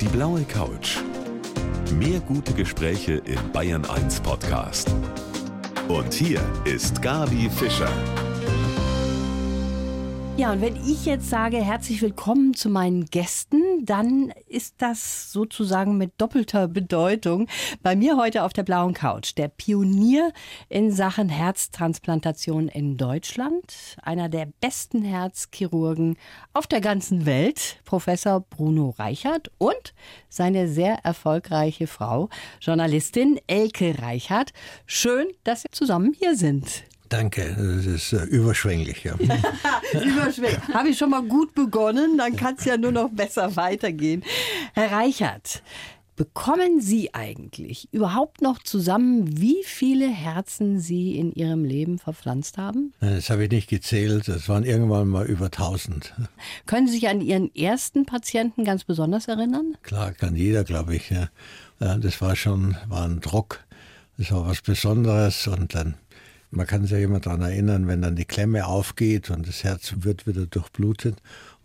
Die blaue Couch. Mehr gute Gespräche im Bayern 1 Podcast. Und hier ist Gabi Fischer. Ja, und wenn ich jetzt sage, herzlich willkommen zu meinen Gästen, dann ist das sozusagen mit doppelter Bedeutung. Bei mir heute auf der blauen Couch der Pionier in Sachen Herztransplantation in Deutschland, einer der besten Herzchirurgen auf der ganzen Welt, Professor Bruno Reichert und seine sehr erfolgreiche Frau, Journalistin Elke Reichert. Schön, dass Sie zusammen hier sind. Danke, das ist äh, überschwänglich. Ja. überschwänglich. Habe ich schon mal gut begonnen, dann kann es ja nur noch besser weitergehen. Herr Reichert, bekommen Sie eigentlich überhaupt noch zusammen, wie viele Herzen Sie in Ihrem Leben verpflanzt haben? Das habe ich nicht gezählt, das waren irgendwann mal über 1000. Können Sie sich an Ihren ersten Patienten ganz besonders erinnern? Klar, kann jeder, glaube ich. Ja. Das war schon war ein Druck, das war was Besonderes und dann man kann sich ja immer daran erinnern, wenn dann die Klemme aufgeht und das Herz wird wieder durchblutet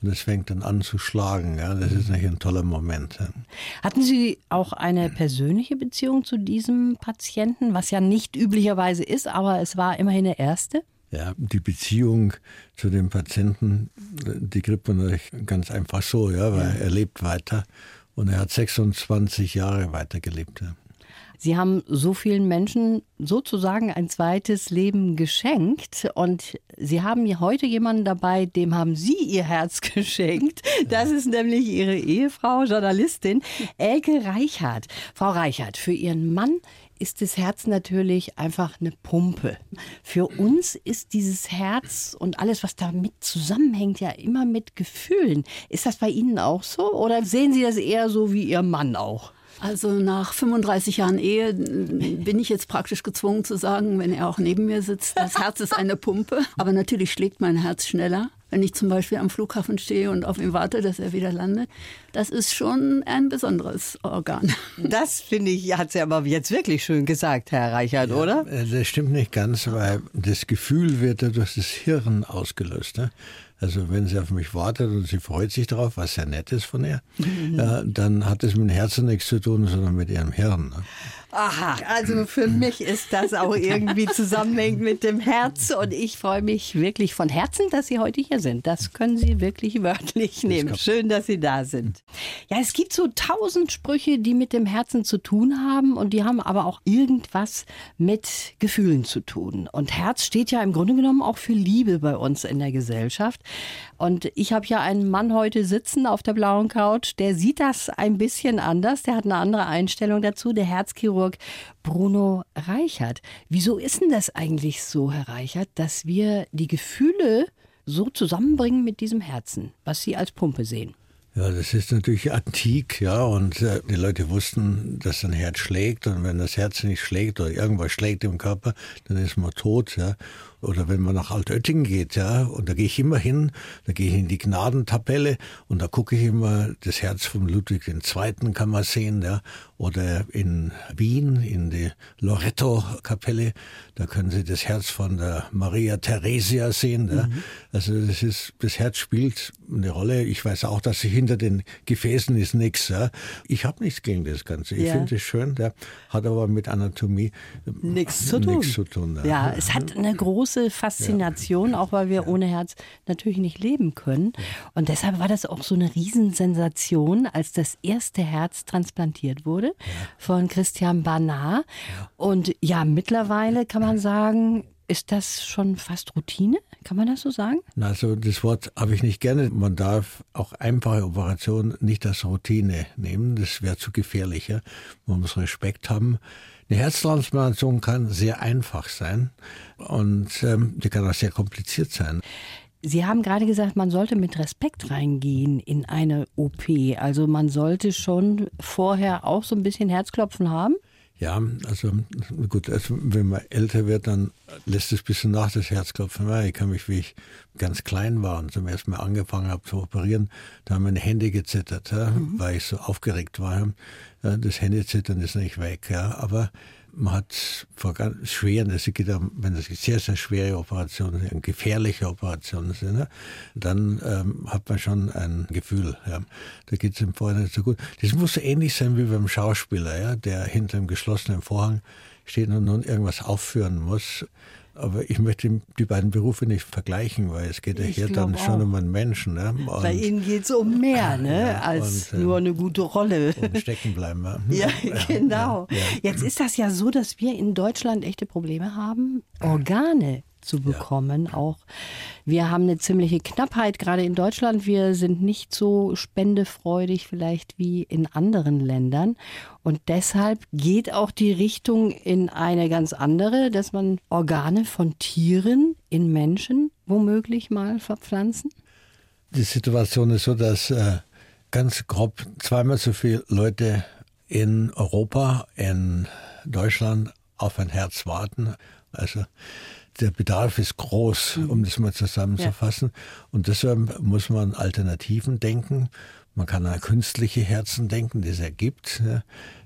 und es fängt dann an zu schlagen. Ja, das ist natürlich ein toller Moment. Ja. Hatten Sie auch eine persönliche Beziehung zu diesem Patienten, was ja nicht üblicherweise ist, aber es war immerhin eine erste? Ja, die Beziehung zu dem Patienten, die kriegt man natürlich ganz einfach so, ja, weil ja. er lebt weiter und er hat 26 Jahre weitergelebt. Ja. Sie haben so vielen Menschen sozusagen ein zweites Leben geschenkt und Sie haben heute jemanden dabei, dem haben Sie Ihr Herz geschenkt. Das ist nämlich Ihre Ehefrau, Journalistin Elke Reichhardt. Frau Reichhardt, für Ihren Mann ist das Herz natürlich einfach eine Pumpe. Für uns ist dieses Herz und alles, was damit zusammenhängt, ja immer mit Gefühlen. Ist das bei Ihnen auch so oder sehen Sie das eher so wie Ihr Mann auch? Also nach 35 Jahren Ehe bin ich jetzt praktisch gezwungen zu sagen, wenn er auch neben mir sitzt, das Herz ist eine Pumpe. Aber natürlich schlägt mein Herz schneller. Wenn ich zum Beispiel am Flughafen stehe und auf ihn warte, dass er wieder landet, das ist schon ein besonderes Organ. Das finde ich, hat sie aber jetzt wirklich schön gesagt, Herr Reichert, ja, oder? Äh, das stimmt nicht ganz, weil das Gefühl wird ja durch das Hirn ausgelöst. Ne? Also wenn sie auf mich wartet und sie freut sich darauf, was sehr nett ist von ihr, mhm. äh, dann hat es mit dem Herzen nichts zu tun, sondern mit ihrem Hirn. Ne? Aha, also für mich ist das auch irgendwie zusammenhängend mit dem Herz und ich freue mich wirklich von Herzen, dass Sie heute hier sind. Das können Sie wirklich wörtlich nehmen. Schön, dass Sie da sind. Ja, es gibt so tausend Sprüche, die mit dem Herzen zu tun haben und die haben aber auch irgendwas mit Gefühlen zu tun. Und Herz steht ja im Grunde genommen auch für Liebe bei uns in der Gesellschaft. Und ich habe ja einen Mann heute sitzen auf der blauen Couch, der sieht das ein bisschen anders, der hat eine andere Einstellung dazu, der Herzchirurg Bruno Reichert. Wieso ist denn das eigentlich so, Herr Reichert, dass wir die Gefühle so zusammenbringen mit diesem Herzen, was Sie als Pumpe sehen? Ja, das ist natürlich antik, ja, und äh, die Leute wussten, dass ein Herz schlägt und wenn das Herz nicht schlägt oder irgendwas schlägt im Körper, dann ist man tot, ja. Oder wenn man nach Altötting geht, ja, und da gehe ich immer hin, da gehe ich in die Gnadentapelle und da gucke ich immer, das Herz von Ludwig II. kann man sehen, ja. Oder in Wien, in die Loretto-Kapelle, da können Sie das Herz von der Maria Theresia sehen. Ja. Mhm. Also das ist, das Herz spielt eine Rolle. Ich weiß auch, dass sich hinter den Gefäßen ist nichts. Ja. Ich habe nichts gegen das Ganze. Ich ja. finde es schön, der hat aber mit Anatomie nichts zu tun. Nichts zu tun ja. ja, es hat eine große große Faszination, auch weil wir ohne Herz natürlich nicht leben können. Und deshalb war das auch so eine Riesensensation, als das erste Herz transplantiert wurde von Christian Barnard. Und ja, mittlerweile kann man sagen, ist das schon fast Routine? Kann man das so sagen? Also das Wort habe ich nicht gerne. Man darf auch einfache Operationen nicht als Routine nehmen. Das wäre zu gefährlich. Ja? Man muss Respekt haben. Eine Herztransplantation kann sehr einfach sein und ähm, die kann auch sehr kompliziert sein. Sie haben gerade gesagt, man sollte mit Respekt reingehen in eine OP. Also man sollte schon vorher auch so ein bisschen Herzklopfen haben? Ja, also gut, also wenn man älter wird, dann lässt es ein bisschen nach das Herzklopfen. Ich kann mich, wie ich ganz klein war und zum ersten Mal angefangen habe zu operieren, da haben meine Hände gezittert, ja, mhm. weil ich so aufgeregt war. Das Händezittern ist nicht weg, ja, aber man hat vor ganz schweren, es geht um, wenn das sehr, sehr schwere Operationen sind, gefährliche Operationen sind, ne, dann ähm, hat man schon ein Gefühl. Ja. Da geht es im Vorhinein so gut. Das muss so ähnlich sein wie beim Schauspieler, ja, der hinter einem geschlossenen Vorhang steht und nun irgendwas aufführen muss. Aber ich möchte die beiden Berufe nicht vergleichen, weil es geht ja hier dann auch. schon um einen Menschen. Ne? Und, Bei Ihnen geht es um mehr ne? Ja, als und, äh, nur eine gute Rolle. Um stecken bleiben. Ja, ja genau. Ja, Jetzt ist das ja so, dass wir in Deutschland echte Probleme haben, Organe zu bekommen. Ja. Auch wir haben eine ziemliche Knappheit, gerade in Deutschland. Wir sind nicht so spendefreudig vielleicht wie in anderen Ländern. Und deshalb geht auch die Richtung in eine ganz andere, dass man Organe von Tieren in Menschen womöglich mal verpflanzen. Die Situation ist so, dass äh, ganz grob zweimal so viele Leute in Europa, in Deutschland auf ein Herz warten. Also der Bedarf ist groß, mhm. um das mal zusammenzufassen. Ja. Und deshalb muss man Alternativen denken. Man kann an künstliche Herzen denken, die es ergibt.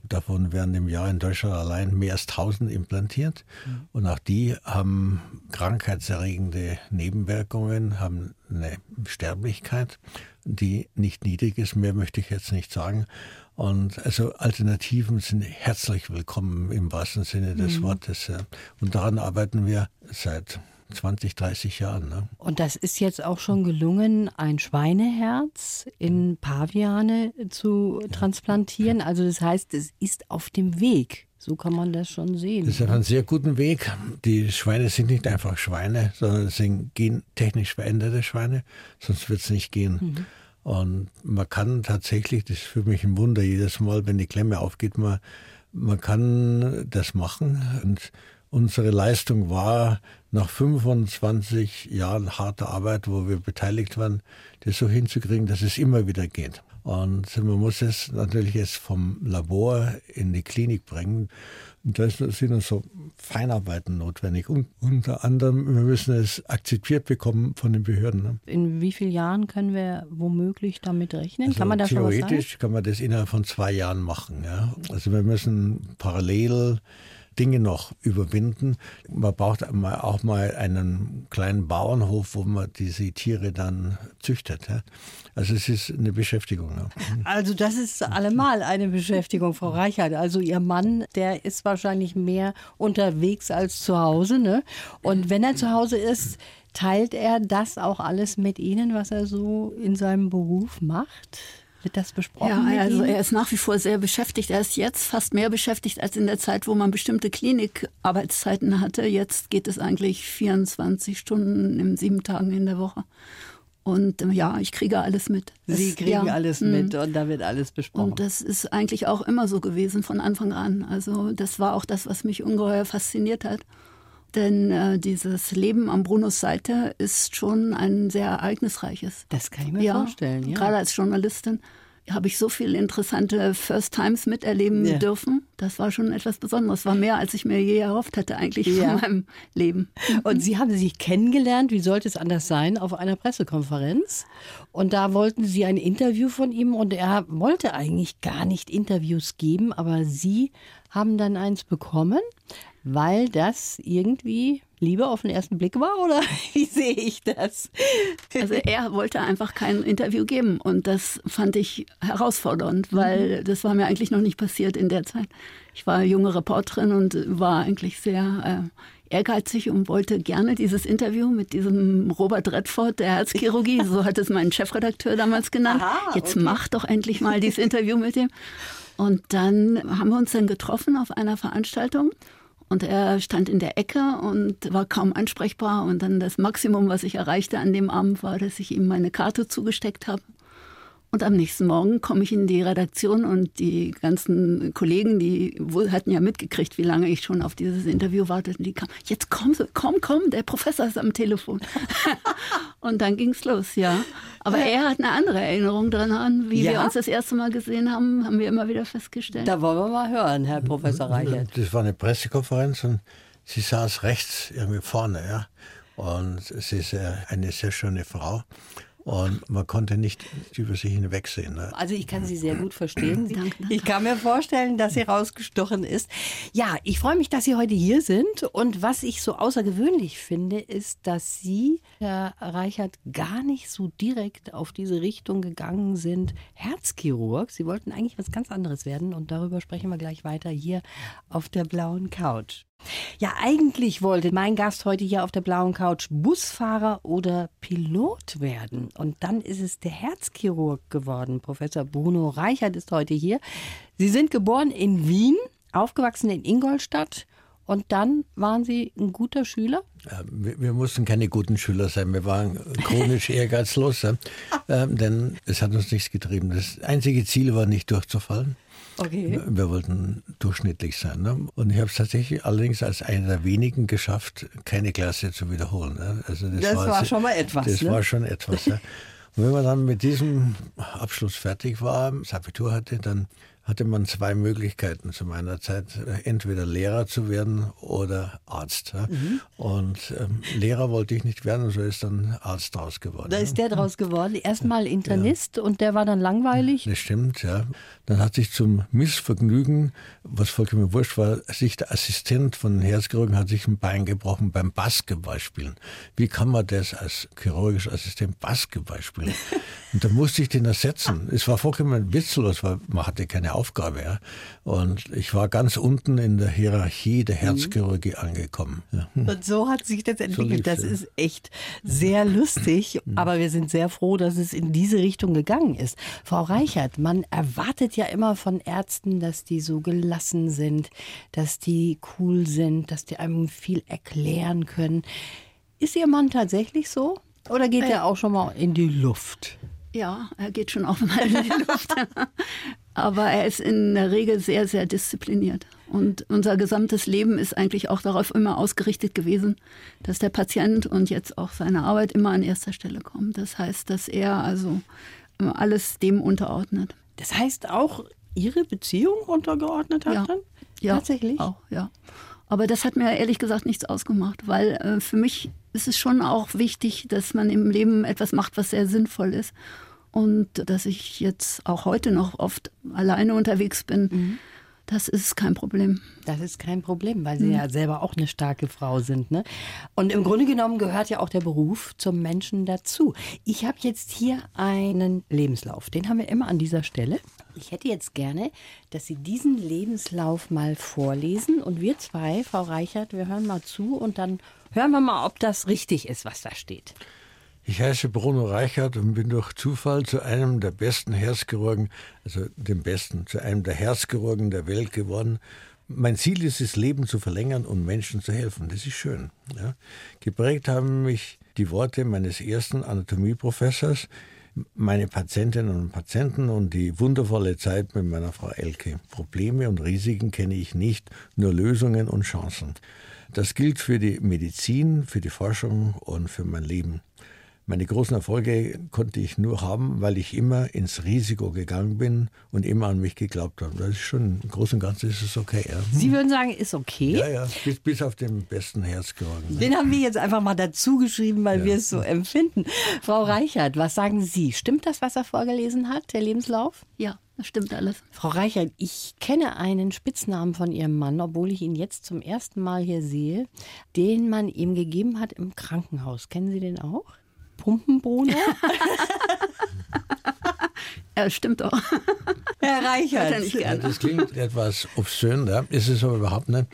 Davon werden im Jahr in Deutschland allein mehr als 1000 implantiert. Mhm. Und auch die haben krankheitserregende Nebenwirkungen, haben eine Sterblichkeit, die nicht niedrig ist. Mehr möchte ich jetzt nicht sagen. Und also Alternativen sind herzlich willkommen im wahrsten Sinne des mhm. Wortes. Und daran arbeiten wir seit 20, 30 Jahren. Ne? Und das ist jetzt auch schon gelungen, ein Schweineherz in Paviane zu ja. transplantieren. Also das heißt, es ist auf dem Weg. So kann man das schon sehen. Das ist auf einem sehr guten Weg. Die Schweine sind nicht einfach Schweine, sondern es sind gentechnisch veränderte Schweine, sonst wird es nicht gehen. Mhm. Und man kann tatsächlich, das ist für mich ein Wunder jedes Mal, wenn die Klemme aufgeht, man, man kann das machen. Und unsere Leistung war, nach 25 Jahren harter Arbeit, wo wir beteiligt waren, das so hinzukriegen, dass es immer wieder geht. Und man muss es natürlich jetzt vom Labor in die Klinik bringen. Und da sind dann so Feinarbeiten notwendig. Und unter anderem, wir müssen es akzeptiert bekommen von den Behörden. Ne? In wie vielen Jahren können wir womöglich damit rechnen? Also kann man da schon was Theoretisch kann man das innerhalb von zwei Jahren machen. Ja? Also wir müssen parallel Dinge noch überwinden. Man braucht auch mal einen kleinen Bauernhof, wo man diese Tiere dann züchtet. Also es ist eine Beschäftigung. Also das ist allemal eine Beschäftigung, Frau Reichert. Also Ihr Mann, der ist wahrscheinlich mehr unterwegs als zu Hause. Ne? Und wenn er zu Hause ist, teilt er das auch alles mit Ihnen, was er so in seinem Beruf macht? Wird das besprochen? Ja, also er ist nach wie vor sehr beschäftigt. Er ist jetzt fast mehr beschäftigt als in der Zeit, wo man bestimmte Klinikarbeitszeiten hatte. Jetzt geht es eigentlich 24 Stunden in sieben Tagen in der Woche. Und ähm, ja, ich kriege alles mit. Das, Sie kriegen ja, alles mhm. mit und da wird alles besprochen. Und das ist eigentlich auch immer so gewesen von Anfang an. Also das war auch das, was mich ungeheuer fasziniert hat. Denn äh, dieses Leben am Brunos Seite ist schon ein sehr ereignisreiches. Das kann ich mir ja, vorstellen. Ja. Gerade als Journalistin habe ich so viele interessante First Times miterleben ja. dürfen. Das war schon etwas Besonderes. War mehr, als ich mir je erhofft hätte eigentlich ja. von meinem Leben. Und Sie haben sich kennengelernt, wie sollte es anders sein, auf einer Pressekonferenz. Und da wollten Sie ein Interview von ihm und er wollte eigentlich gar nicht Interviews geben, aber Sie haben dann eins bekommen weil das irgendwie Liebe auf den ersten Blick war oder wie sehe ich das? Also er wollte einfach kein Interview geben und das fand ich herausfordernd, weil mhm. das war mir eigentlich noch nicht passiert in der Zeit. Ich war junge Reporterin und war eigentlich sehr äh, ehrgeizig und wollte gerne dieses Interview mit diesem Robert Redford der Herzchirurgie, so hat es mein Chefredakteur damals genannt. Aha, Jetzt okay. mach doch endlich mal dieses Interview mit ihm. Und dann haben wir uns dann getroffen auf einer Veranstaltung und er stand in der Ecke und war kaum ansprechbar. Und dann das Maximum, was ich erreichte an dem Abend, war, dass ich ihm meine Karte zugesteckt habe. Und am nächsten Morgen komme ich in die Redaktion und die ganzen Kollegen, die hatten ja mitgekriegt, wie lange ich schon auf dieses Interview wartete. Die kamen, jetzt komm, komm, komm, der Professor ist am Telefon. und dann ging es los, ja. Aber er hat eine andere Erinnerung daran, wie ja? wir uns das erste Mal gesehen haben, haben wir immer wieder festgestellt. Da wollen wir mal hören, Herr Professor Reichert. Das war eine Pressekonferenz und sie saß rechts irgendwie vorne, ja. Und sie ist eine sehr schöne Frau. Und man konnte nicht über sie hinwegsehen. Ne? Also ich kann Sie sehr gut verstehen. Danke. Ich kann mir vorstellen, dass sie rausgestochen ist. Ja, ich freue mich, dass Sie heute hier sind. Und was ich so außergewöhnlich finde, ist, dass Sie, Herr Reichert, gar nicht so direkt auf diese Richtung gegangen sind. Herzchirurg. Sie wollten eigentlich was ganz anderes werden. Und darüber sprechen wir gleich weiter hier auf der blauen Couch. Ja, eigentlich wollte mein Gast heute hier auf der blauen Couch Busfahrer oder Pilot werden. Und dann ist es der Herzchirurg geworden. Professor Bruno Reichert ist heute hier. Sie sind geboren in Wien, aufgewachsen in Ingolstadt. Und dann waren Sie ein guter Schüler? Wir, wir, mussten keine guten Schüler sein. Wir waren chronisch ehrgeizlos, ähm, denn es hat uns nichts getrieben. Das einzige Ziel war nicht durchzufallen. Okay. Wir wollten durchschnittlich sein. Ne? Und ich habe es tatsächlich allerdings als einer der wenigen geschafft, keine Klasse zu wiederholen. Ne? Also das, das war, war, schon mal etwas. Das ne? war schon etwas. Ja. Und wenn man dann mit diesem Abschluss fertig war, das Abitur hatte, dann hatte man zwei Möglichkeiten zu meiner Zeit, entweder Lehrer zu werden oder Arzt. Mhm. Und ähm, Lehrer wollte ich nicht werden, so ist dann Arzt draus geworden. Da ist der draus geworden. Erstmal Internist ja. und der war dann langweilig. Das stimmt, ja. Dann hat sich zum Missvergnügen, was vollkommen wurscht war, sich der Assistent von Herzchirurgen hat sich ein Bein gebrochen beim Basketball spielen. Wie kann man das als chirurgischer Assistent Basketball spielen? Und da musste ich den ersetzen. Es war vollkommen witzlos, weil man hatte keine Aufgabe. Ja. Und ich war ganz unten in der Hierarchie der Herzchirurgie mhm. angekommen. Ja. Und so hat sich das entwickelt. So das ist echt sehr lustig, mhm. aber wir sind sehr froh, dass es in diese Richtung gegangen ist. Frau Reichert, man erwartet ja immer von Ärzten, dass die so gelassen sind, dass die cool sind, dass die einem viel erklären können. Ist Ihr Mann tatsächlich so? Oder geht äh, er auch schon mal in die Luft? Ja, er geht schon auch mal in die Luft. Aber er ist in der Regel sehr, sehr diszipliniert. Und unser gesamtes Leben ist eigentlich auch darauf immer ausgerichtet gewesen, dass der Patient und jetzt auch seine Arbeit immer an erster Stelle kommt. Das heißt, dass er also alles dem unterordnet. Das heißt auch Ihre Beziehung untergeordnet hat ja. dann? Ja, tatsächlich. Auch, ja. Aber das hat mir ehrlich gesagt nichts ausgemacht, weil äh, für mich ist es schon auch wichtig, dass man im Leben etwas macht, was sehr sinnvoll ist und dass ich jetzt auch heute noch oft alleine unterwegs bin. Mhm. Das ist kein Problem. Das ist kein Problem, weil Sie mhm. ja selber auch eine starke Frau sind. Ne? Und im Grunde genommen gehört ja auch der Beruf zum Menschen dazu. Ich habe jetzt hier einen Lebenslauf. Den haben wir immer an dieser Stelle. Ich hätte jetzt gerne, dass Sie diesen Lebenslauf mal vorlesen. Und wir zwei, Frau Reichert, wir hören mal zu und dann hören wir mal, ob das richtig ist, was da steht. Ich heiße Bruno Reichert und bin durch Zufall zu einem der besten Herzchirurgen, also dem besten, zu einem der Herzchirurgen der Welt geworden. Mein Ziel ist es, Leben zu verlängern und Menschen zu helfen. Das ist schön. Ja. Geprägt haben mich die Worte meines ersten Anatomieprofessors, meine Patientinnen und Patienten und die wundervolle Zeit mit meiner Frau Elke. Probleme und Risiken kenne ich nicht, nur Lösungen und Chancen. Das gilt für die Medizin, für die Forschung und für mein Leben. Meine großen Erfolge konnte ich nur haben, weil ich immer ins Risiko gegangen bin und immer an mich geglaubt habe. Das ist schon, im Großen und Ganzen ist es okay. Ja. Sie würden sagen, ist okay? Ja, ja, bis, bis auf den besten Herzchirurgen. Ne? Den haben wir jetzt einfach mal dazu geschrieben, weil ja. wir es so empfinden. Frau Reichert, was sagen Sie? Stimmt das, was er vorgelesen hat, der Lebenslauf? Ja. Das stimmt alles. Frau Reichert, ich kenne einen Spitznamen von Ihrem Mann, obwohl ich ihn jetzt zum ersten Mal hier sehe, den man ihm gegeben hat im Krankenhaus. Kennen Sie den auch? Pumpenbruno? ja, stimmt auch. Herr Reichert. Ja, das klingt etwas obszön, ja. ist es aber überhaupt nicht.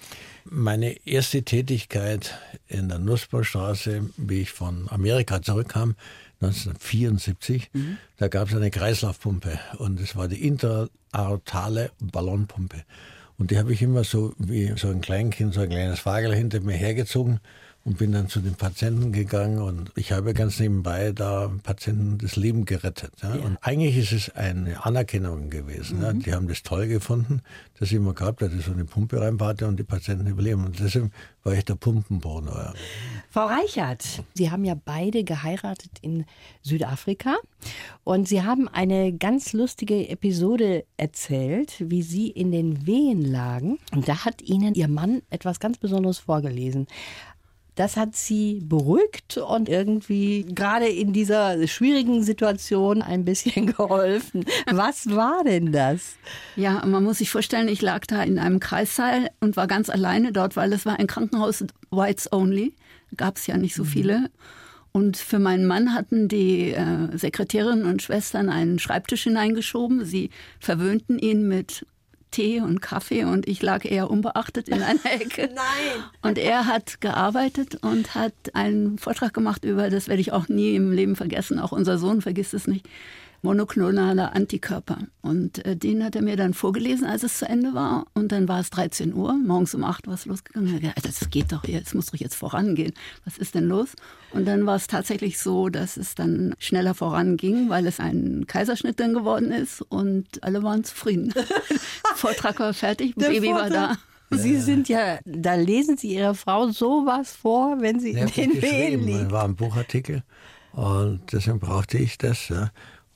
Meine erste Tätigkeit in der Nussbaumstraße, wie ich von Amerika zurückkam, 1974, mhm. da gab es eine Kreislaufpumpe und es war die interaortale Ballonpumpe. Und die habe ich immer so wie so ein Kleinkind, so ein kleines Fagel hinter mir hergezogen und bin dann zu den Patienten gegangen und ich habe ganz nebenbei da Patienten das Leben gerettet. Ja? Ja. Und eigentlich ist es eine Anerkennung gewesen. Mhm. Ja? Die haben das toll gefunden, dass ich immer gehabt hatte, so eine Pumpe reinbaute und die Patienten überleben. Und deshalb war ich der Pumpenbohner. Frau Reichert, Sie haben ja beide geheiratet in Südafrika und Sie haben eine ganz lustige Episode erzählt, wie Sie in den Wehen lagen. Und da hat Ihnen Ihr Mann etwas ganz Besonderes vorgelesen. Das hat sie beruhigt und irgendwie gerade in dieser schwierigen Situation ein bisschen geholfen. Was war denn das? Ja, man muss sich vorstellen, ich lag da in einem Kreissaal und war ganz alleine dort, weil es war ein Krankenhaus Whites Only. Gab es ja nicht so mhm. viele. Und für meinen Mann hatten die äh, Sekretärinnen und Schwestern einen Schreibtisch hineingeschoben. Sie verwöhnten ihn mit Tee und Kaffee und ich lag eher unbeachtet in einer Ecke. Nein. Und er hat gearbeitet und hat einen Vortrag gemacht über, das werde ich auch nie im Leben vergessen, auch unser Sohn vergisst es nicht, monoklonale Antikörper. Und äh, den hat er mir dann vorgelesen, als es zu Ende war. Und dann war es 13 Uhr, morgens um 8 war es losgegangen. Ich dachte, das geht doch jetzt, muss doch jetzt vorangehen. Was ist denn los? Und dann war es tatsächlich so, dass es dann schneller voranging, weil es ein Kaiserschnitt dann geworden ist und alle waren zufrieden. Vortrag war fertig, Baby Vortrag. war da. Sie sind ja, da lesen Sie Ihrer Frau sowas vor, wenn Sie ja, in den Wehen. Das war ein Buchartikel und deswegen brauchte ich das. Ja.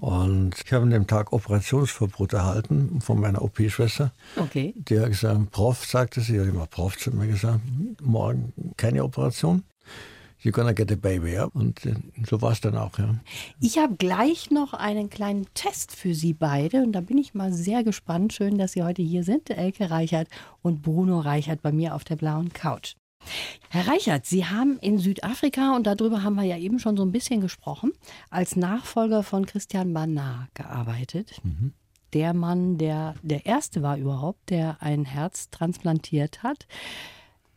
Und ich habe an dem Tag Operationsverbot erhalten von meiner OP-Schwester. Okay. Die hat gesagt, Prof, sagte sie, hat immer Prof zu mir gesagt, morgen keine Operation. You're gonna get a baby, ja. Und äh, so war es dann auch, ja. Ich habe gleich noch einen kleinen Test für Sie beide und da bin ich mal sehr gespannt. Schön, dass Sie heute hier sind, Elke Reichert und Bruno Reichert bei mir auf der blauen Couch. Herr Reichert, Sie haben in Südafrika, und darüber haben wir ja eben schon so ein bisschen gesprochen, als Nachfolger von Christian Barnard gearbeitet. Mhm. Der Mann, der der erste war überhaupt, der ein Herz transplantiert hat.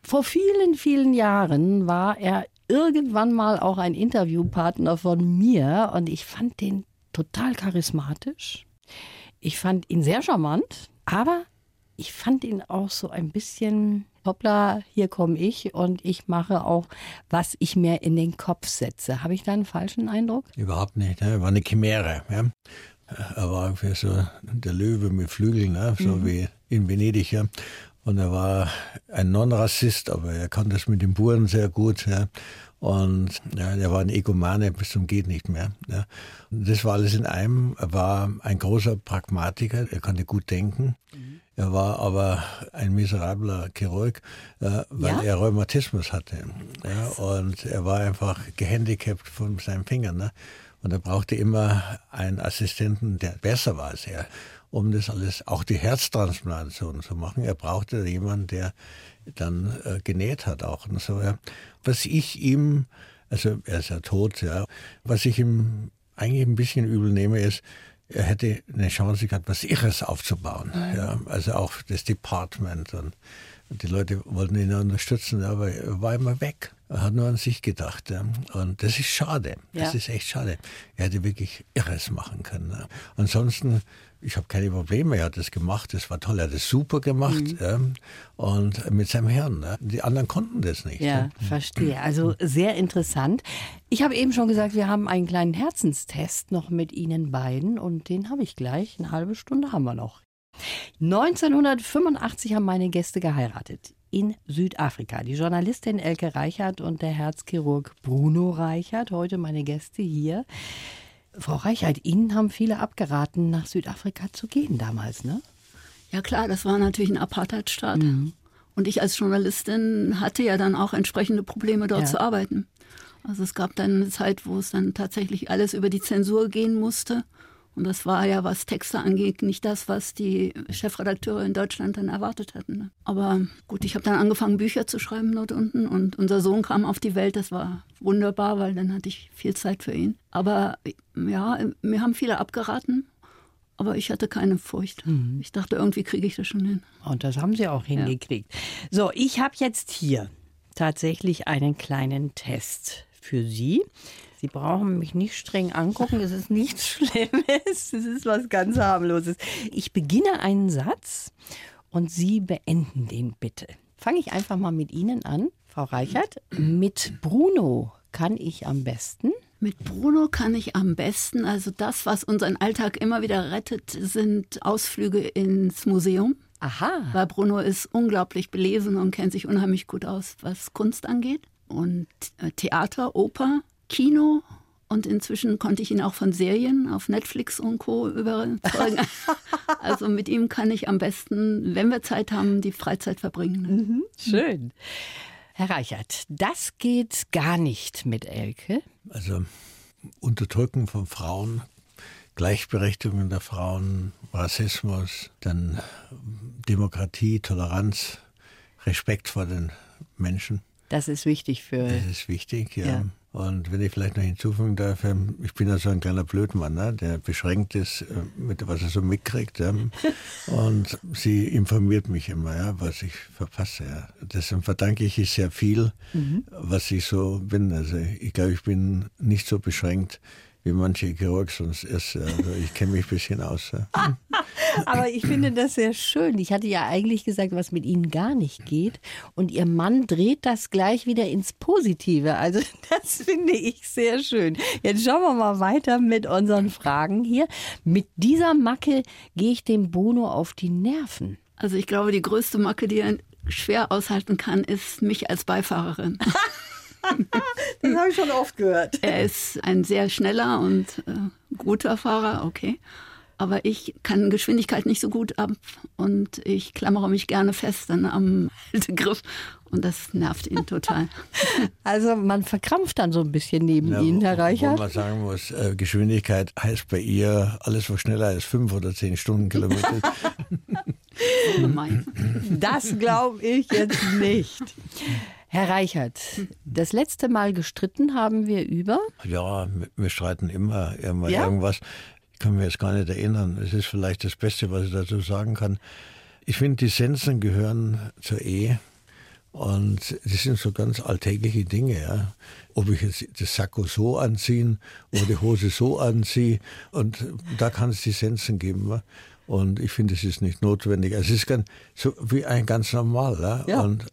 Vor vielen, vielen Jahren war er irgendwann mal auch ein Interviewpartner von mir und ich fand den total charismatisch. Ich fand ihn sehr charmant, aber ich fand ihn auch so ein bisschen hoppla, hier komme ich und ich mache auch, was ich mir in den Kopf setze. Habe ich da einen falschen Eindruck? Überhaupt nicht. Ne? Er war eine Chimäre. Ja? Er war irgendwie so der Löwe mit Flügeln, ne? so mhm. wie in Venedig. Ja? Und er war ein Non-Rassist, aber er konnte es mit den Buren sehr gut. Ja? Und ja, er war ein Egomane bis zum geht nicht mehr. Ja. Das war alles in einem. Er war ein großer Pragmatiker. Er konnte gut denken. Mhm. Er war aber ein miserabler Chirurg, äh, weil ja? er Rheumatismus hatte. Ja, und er war einfach gehandicapt von seinen Fingern. Ne? Und er brauchte immer einen Assistenten, der besser war als er, um das alles, auch die Herztransplantation zu machen. Er brauchte jemanden, der dann äh, genäht hat auch und so. Ja. Was ich ihm, also er ist ja tot, ja, was ich ihm eigentlich ein bisschen übel nehme, ist, er hätte eine Chance gehabt, was Irres aufzubauen. Mhm. Ja, also auch das Department und, die Leute wollten ihn unterstützen, aber er war immer weg. Er hat nur an sich gedacht. Und das ist schade. Das ja. ist echt schade. Er hätte wirklich Irres machen können. Ansonsten ich habe keine Probleme, er hat das gemacht, das war toll, er hat das super gemacht mhm. und mit seinem Herrn. Ja. Die anderen konnten das nicht. Ja, ja, verstehe. Also sehr interessant. Ich habe eben schon gesagt, wir haben einen kleinen Herzenstest noch mit Ihnen beiden und den habe ich gleich. Eine halbe Stunde haben wir noch. 1985 haben meine Gäste geheiratet in Südafrika. Die Journalistin Elke Reichert und der Herzchirurg Bruno Reichert, heute meine Gäste hier. Frau Reichheit, Ihnen haben viele abgeraten, nach Südafrika zu gehen damals, ne? Ja klar, das war natürlich ein Apartheidstaat. Mhm. Und ich als Journalistin hatte ja dann auch entsprechende Probleme, dort ja. zu arbeiten. Also es gab dann eine Zeit, wo es dann tatsächlich alles über die Zensur gehen musste. Und das war ja, was Texte angeht, nicht das, was die Chefredakteure in Deutschland dann erwartet hatten. Ne? Aber gut, ich habe dann angefangen, Bücher zu schreiben dort unten und unser Sohn kam auf die Welt. Das war wunderbar, weil dann hatte ich viel Zeit für ihn. Aber ja, mir haben viele abgeraten. Aber ich hatte keine Furcht. Mhm. Ich dachte, irgendwie kriege ich das schon hin. Und das haben Sie auch hingekriegt. Ja. So, ich habe jetzt hier tatsächlich einen kleinen Test für Sie. Sie brauchen mich nicht streng angucken, es ist nichts Schlimmes, es ist was ganz harmloses. Ich beginne einen Satz und Sie beenden den bitte. Fange ich einfach mal mit Ihnen an, Frau Reichert. Mit Bruno kann ich am besten. Mit Bruno kann ich am besten, also das, was unseren Alltag immer wieder rettet, sind Ausflüge ins Museum. Aha. Weil Bruno ist unglaublich belesen und kennt sich unheimlich gut aus, was Kunst angeht. Und äh, Theater, Oper, Kino und inzwischen konnte ich ihn auch von Serien auf Netflix und Co. überzeugen. also mit ihm kann ich am besten, wenn wir Zeit haben, die Freizeit verbringen. Mhm, schön. Herr Reichert, das geht gar nicht mit Elke. Also Unterdrücken von Frauen, Gleichberechtigung der Frauen, Rassismus, dann Demokratie, Toleranz, Respekt vor den Menschen. Das ist wichtig für. Das ist wichtig, ja. ja. Und wenn ich vielleicht noch hinzufügen darf, ähm, ich bin ja so ein kleiner Blödmann, ne, der beschränkt ist, äh, mit was er so mitkriegt. Ja. Und sie informiert mich immer, ja, was ich verpasse. Ja. Deswegen verdanke ich ihr sehr viel, mhm. was ich so bin. Also ich glaube, ich bin nicht so beschränkt wie manche Chirurg sonst ist. Also ich kenne mich ein bisschen aus. Aber ich finde das sehr schön. Ich hatte ja eigentlich gesagt, was mit Ihnen gar nicht geht. Und Ihr Mann dreht das gleich wieder ins Positive. Also das finde ich sehr schön. Jetzt schauen wir mal weiter mit unseren Fragen hier. Mit dieser Macke gehe ich dem Bono auf die Nerven. Also ich glaube, die größte Macke, die er schwer aushalten kann, ist mich als Beifahrerin. das habe ich schon oft gehört. Er ist ein sehr schneller und äh, guter Fahrer, okay. Aber ich kann Geschwindigkeit nicht so gut ab und ich klammere mich gerne fest dann am Haltegriff und das nervt ihn total. Also man verkrampft dann so ein bisschen neben ja, Ihnen, Herr Reichert. Wo man sagen muss, äh, Geschwindigkeit heißt bei ihr alles, was schneller als fünf oder zehn Stundenkilometer. das glaube ich jetzt nicht. Herr Reichert, das letzte Mal gestritten haben wir über? Ja, wir streiten immer, immer ja? irgendwas. Ich kann mir jetzt gar nicht erinnern. Es ist vielleicht das Beste, was ich dazu sagen kann. Ich finde, die Sensen gehören zur Ehe. Und das sind so ganz alltägliche Dinge, ja. Ob ich jetzt das Sakko so anziehen oder die Hose so anziehe. Und da kann es die Sensen geben. Und ich finde, es ist nicht notwendig. Es ist ganz, so wie ein ganz normal. Ja? Und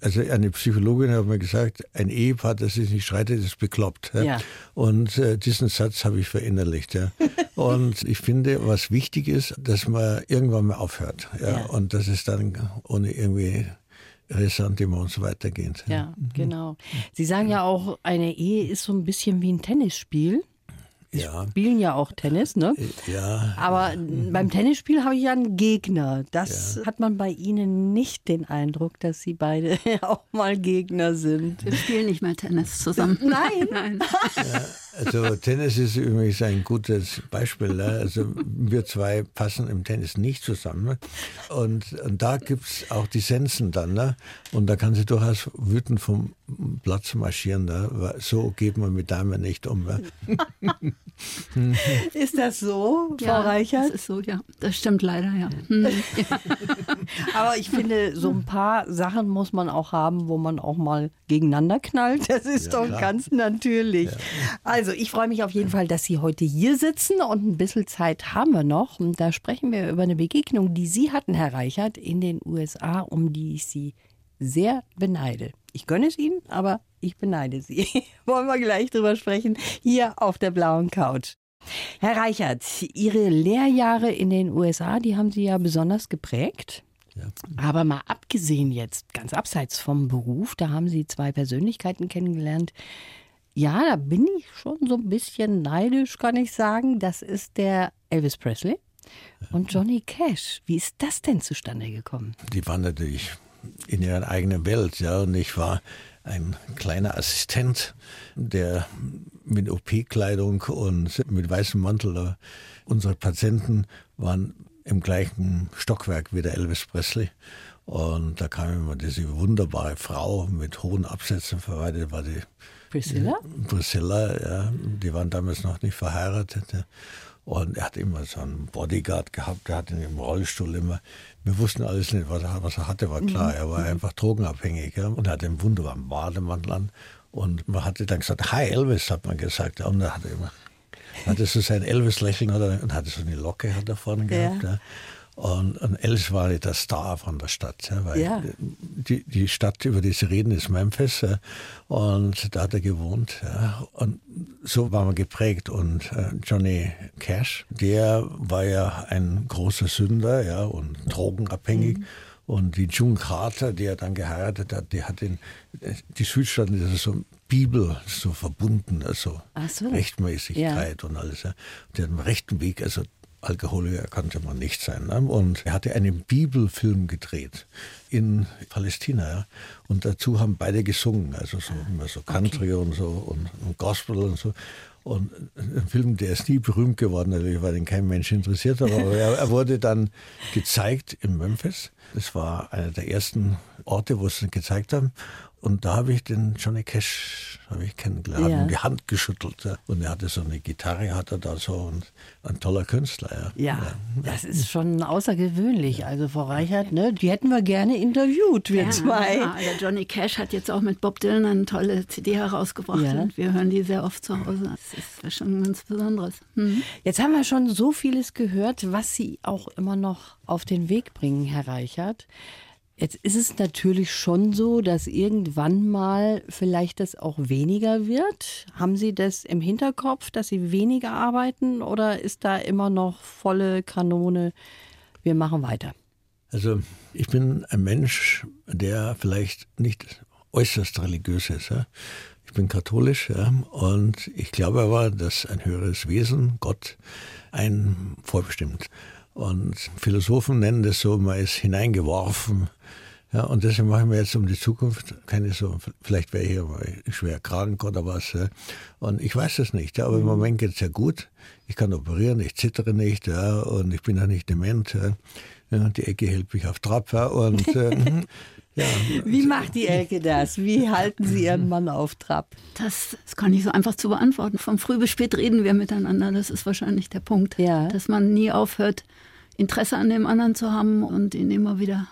also eine Psychologin hat mir gesagt, ein Ehepaar, das sich nicht streitet, ist bekloppt. Ja? Und äh, diesen Satz habe ich verinnerlicht. Ja? und ich finde, was wichtig ist, dass man irgendwann mal aufhört. Ja? ja. Und dass es dann ohne irgendwie Ressentiments weitergeht. Ja, genau. Sie sagen ja auch, eine Ehe ist so ein bisschen wie ein Tennisspiel. Sie ja. spielen ja auch Tennis, ne? Ja. Aber mhm. beim Tennisspiel habe ich ja einen Gegner. Das ja. hat man bei Ihnen nicht den Eindruck, dass Sie beide auch mal Gegner sind. Wir spielen nicht mal Tennis zusammen. Nein. Nein. Also Tennis ist übrigens ein gutes Beispiel. Ne? Also wir zwei passen im Tennis nicht zusammen. Und, und da gibt es auch die Sensen dann. Ne? Und da kann sie durchaus wütend vom Platz marschieren. Ne? So geht man mit Damen nicht um. Ne? ist das so, Frau ja, Reichert? Das ist so, ja. Das stimmt leider, ja. Hm. Aber ich finde, so ein paar Sachen muss man auch haben, wo man auch mal gegeneinander knallt. Das ist ja, doch klar. ganz natürlich. Ja. Also, ich freue mich auf jeden Fall, dass Sie heute hier sitzen und ein bisschen Zeit haben wir noch. Und da sprechen wir über eine Begegnung, die Sie hatten, Herr Reichert, in den USA, um die ich Sie sehr beneide. Ich gönne es Ihnen, aber ich beneide Sie. Wollen wir gleich drüber sprechen, hier auf der blauen Couch. Herr Reichert, Ihre Lehrjahre in den USA, die haben Sie ja besonders geprägt. Ja. Aber mal abgesehen jetzt, ganz abseits vom Beruf, da haben Sie zwei Persönlichkeiten kennengelernt. Ja, da bin ich schon so ein bisschen neidisch, kann ich sagen. Das ist der Elvis Presley und Johnny Cash. Wie ist das denn zustande gekommen? Die waren natürlich in ihrer eigenen Welt, ja, und ich war ein kleiner Assistent, der mit OP-Kleidung und mit weißem Mantel, unsere Patienten waren im gleichen Stockwerk wie der Elvis Presley. Und da kam immer diese wunderbare Frau mit hohen Absätzen verwaltet, war die Priscilla? Priscilla, ja. Die waren damals noch nicht verheiratet. Ja. Und er hat immer so einen Bodyguard gehabt, der hat ihn im Rollstuhl immer. Wir wussten alles nicht, was er, was er hatte, war klar. Er war einfach drogenabhängig ja, und hatte einen wunderbaren Bademantel an. Und man hatte dann gesagt, Hi Elvis, hat man gesagt. Und er hatte immer, hatte so sein Elvis-Lächeln und hatte so eine Locke hat er vorne gehabt. Ja. Und, und Elvis war der Star von der Stadt. Ja, weil ja. Die, die Stadt, über die sie reden, ist Memphis. Ja, und da hat er gewohnt. Ja, und so war man geprägt. Und äh, Johnny Cash, der war ja ein großer Sünder ja, und drogenabhängig. Mhm. Und die June Carter, die er dann geheiratet hat, die hat in die Südstaaten, ist so Bibel so verbunden, also so. Rechtmäßigkeit ja. und alles. Ja. Hat einen rechten Weg, also Alkoholiker konnte man nicht sein. Ne? Und er hatte einen Bibelfilm gedreht in Palästina. Ja? Und dazu haben beide gesungen, also so, immer so Country okay. und so und, und Gospel und so. Und ein Film, der ist nie berühmt geworden, natürlich, weil ihn kein Mensch interessiert hat, aber er, er, wurde dann gezeigt in Memphis. Das war einer der ersten Orte, wo sie ihn gezeigt haben. Und da habe ich den Johnny Cash habe ich kennengelernt, ja. die Hand geschüttelt. Ja. Und er hatte so eine Gitarre, hat er da so und ein toller Künstler. Ja. ja, das ist schon außergewöhnlich. Also Frau Reichert, ne, die hätten wir gerne interviewt, wir zwei. Ja, der Johnny Cash hat jetzt auch mit Bob Dylan eine tolle CD herausgebracht und wir hören die sehr oft zu Hause. Das ist schon ganz Besonderes. Mhm. Jetzt haben wir schon so vieles gehört, was Sie auch immer noch auf den Weg bringen, Herr Reichert. Jetzt ist es natürlich schon so, dass irgendwann mal vielleicht das auch weniger wird. Haben Sie das im Hinterkopf, dass Sie weniger arbeiten oder ist da immer noch volle Kanone? Wir machen weiter. Also ich bin ein Mensch, der vielleicht nicht äußerst religiös ist. Ja. Ich bin katholisch ja, und ich glaube aber, dass ein höheres Wesen, Gott, einen vorbestimmt. Und Philosophen nennen das so, man ist hineingeworfen. Ja, und deswegen mache ich mir jetzt um die Zukunft keine so, vielleicht wäre ich hier schwer krank oder was. Ja. Und ich weiß es nicht, ja, aber im mhm. Moment geht es ja gut. Ich kann operieren, ich zittere nicht, ja, und ich bin ja nicht dement. Ja. Ja, die Ecke hält mich auf Trab. Ja, und, äh, ja. Wie macht die Elke das? Wie halten Sie Ihren Mann auf Trab? Das, das kann ich so einfach zu beantworten. Von früh bis spät reden wir miteinander. Das ist wahrscheinlich der Punkt. Ja. Dass man nie aufhört, Interesse an dem anderen zu haben und ihn immer wieder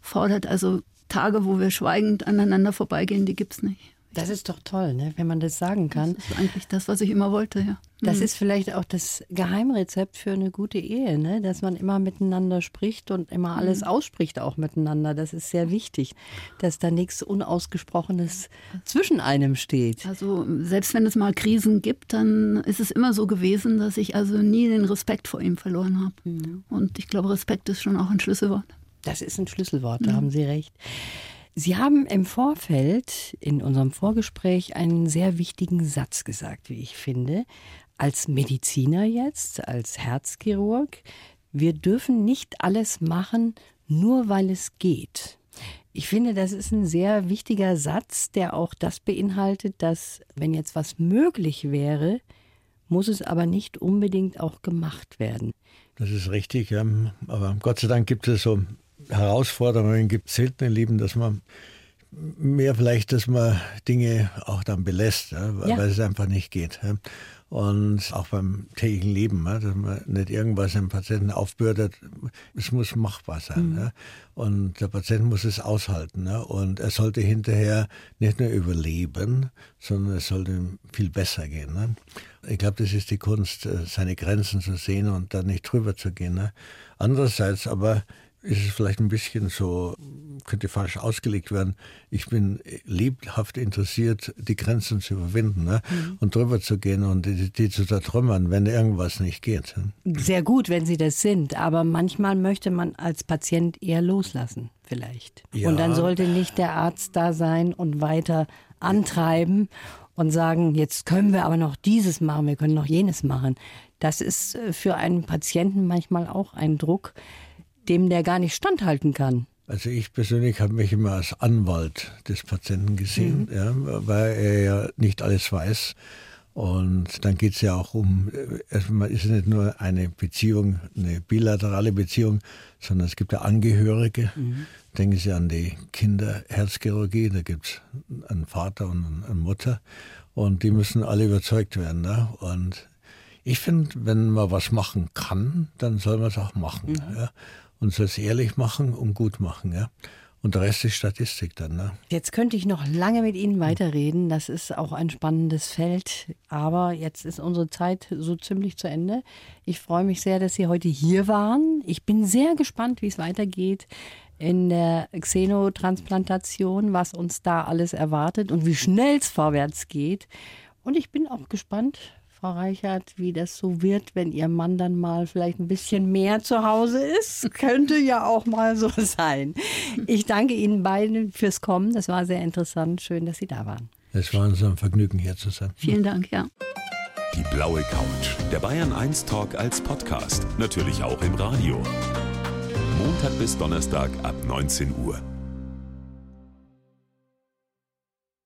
fordert. Also Tage, wo wir schweigend aneinander vorbeigehen, die gibt es nicht. Das ist doch toll, ne? wenn man das sagen kann. Das ist eigentlich das, was ich immer wollte, ja. Das mhm. ist vielleicht auch das Geheimrezept für eine gute Ehe, ne? dass man immer miteinander spricht und immer alles mhm. ausspricht auch miteinander. Das ist sehr wichtig, dass da nichts Unausgesprochenes zwischen einem steht. Also selbst wenn es mal Krisen gibt, dann ist es immer so gewesen, dass ich also nie den Respekt vor ihm verloren habe. Mhm. Und ich glaube, Respekt ist schon auch ein Schlüsselwort. Das ist ein Schlüsselwort, da mhm. haben Sie recht. Sie haben im Vorfeld in unserem Vorgespräch einen sehr wichtigen Satz gesagt, wie ich finde. Als Mediziner jetzt, als Herzchirurg, wir dürfen nicht alles machen, nur weil es geht. Ich finde, das ist ein sehr wichtiger Satz, der auch das beinhaltet, dass wenn jetzt was möglich wäre, muss es aber nicht unbedingt auch gemacht werden. Das ist richtig, ja. aber Gott sei Dank gibt es so Herausforderungen gibt es selten im Leben, dass man mehr vielleicht, dass man Dinge auch dann belässt, ja, weil, ja. es einfach nicht geht. Ja. Und auch beim täglichen Leben, dass man nicht irgendwas dem Patienten aufbürdet. Es muss machbar sein. Mhm. Und der Patient muss es aushalten. Und er sollte hinterher nicht nur überleben, sondern es sollte ihm viel besser gehen. Ich glaube, das ist die Kunst, äh, seine Grenzen zu sehen und da nicht drüber zu gehen. Andererseits aber ist es vielleicht ein bisschen so, könnte falsch ausgelegt werden. Ich bin lebhaft interessiert, die Grenzen zu überwinden ne? Mhm. und drüber zu gehen und die, die zu zertrümmern, wenn irgendwas nicht geht. Ne? Sehr gut, wenn Sie das sind, aber manchmal möchte man als Patient eher loslassen, vielleicht. Ja. Und dann sollte nicht der Arzt da sein und weiter antreiben und sagen, jetzt können wir aber noch dieses machen, wir können noch jenes machen. Das ist äh, für einen Patienten manchmal auch ein Druck, dem der gar nicht standhalten kann. Also ich persönlich habe mich immer als Anwalt des Patienten gesehen, mhm. ja, weil er ja nicht alles weiß. Und dann geht es ja auch um, erstmal ist es nicht nur eine Beziehung, eine bilaterale Beziehung, sondern es gibt ja Angehörige. Mhm. Denken Sie an die Kinderherzchirurgie, da gibt es einen Vater und eine Mutter und die müssen alle überzeugt werden. Ne? Und ich finde, wenn man was machen kann, dann soll man es auch machen. Mhm. Ja? Und soll es ehrlich machen und gut machen. Ja? Und der Rest ist Statistik dann. Ne? Jetzt könnte ich noch lange mit Ihnen weiterreden. Das ist auch ein spannendes Feld. Aber jetzt ist unsere Zeit so ziemlich zu Ende. Ich freue mich sehr, dass Sie heute hier waren. Ich bin sehr gespannt, wie es weitergeht in der Xenotransplantation, was uns da alles erwartet und wie schnell es vorwärts geht. Und ich bin auch gespannt, Frau Reichert, wie das so wird, wenn Ihr Mann dann mal vielleicht ein bisschen mehr zu Hause ist. Könnte ja auch mal so sein. Ich danke Ihnen beiden fürs Kommen. Das war sehr interessant. Schön, dass Sie da waren. Es war uns ein Vergnügen, hier zu sein. Vielen Dank, ja. Die blaue Couch. Der Bayern 1 Talk als Podcast. Natürlich auch im Radio. Montag bis Donnerstag ab 19 Uhr.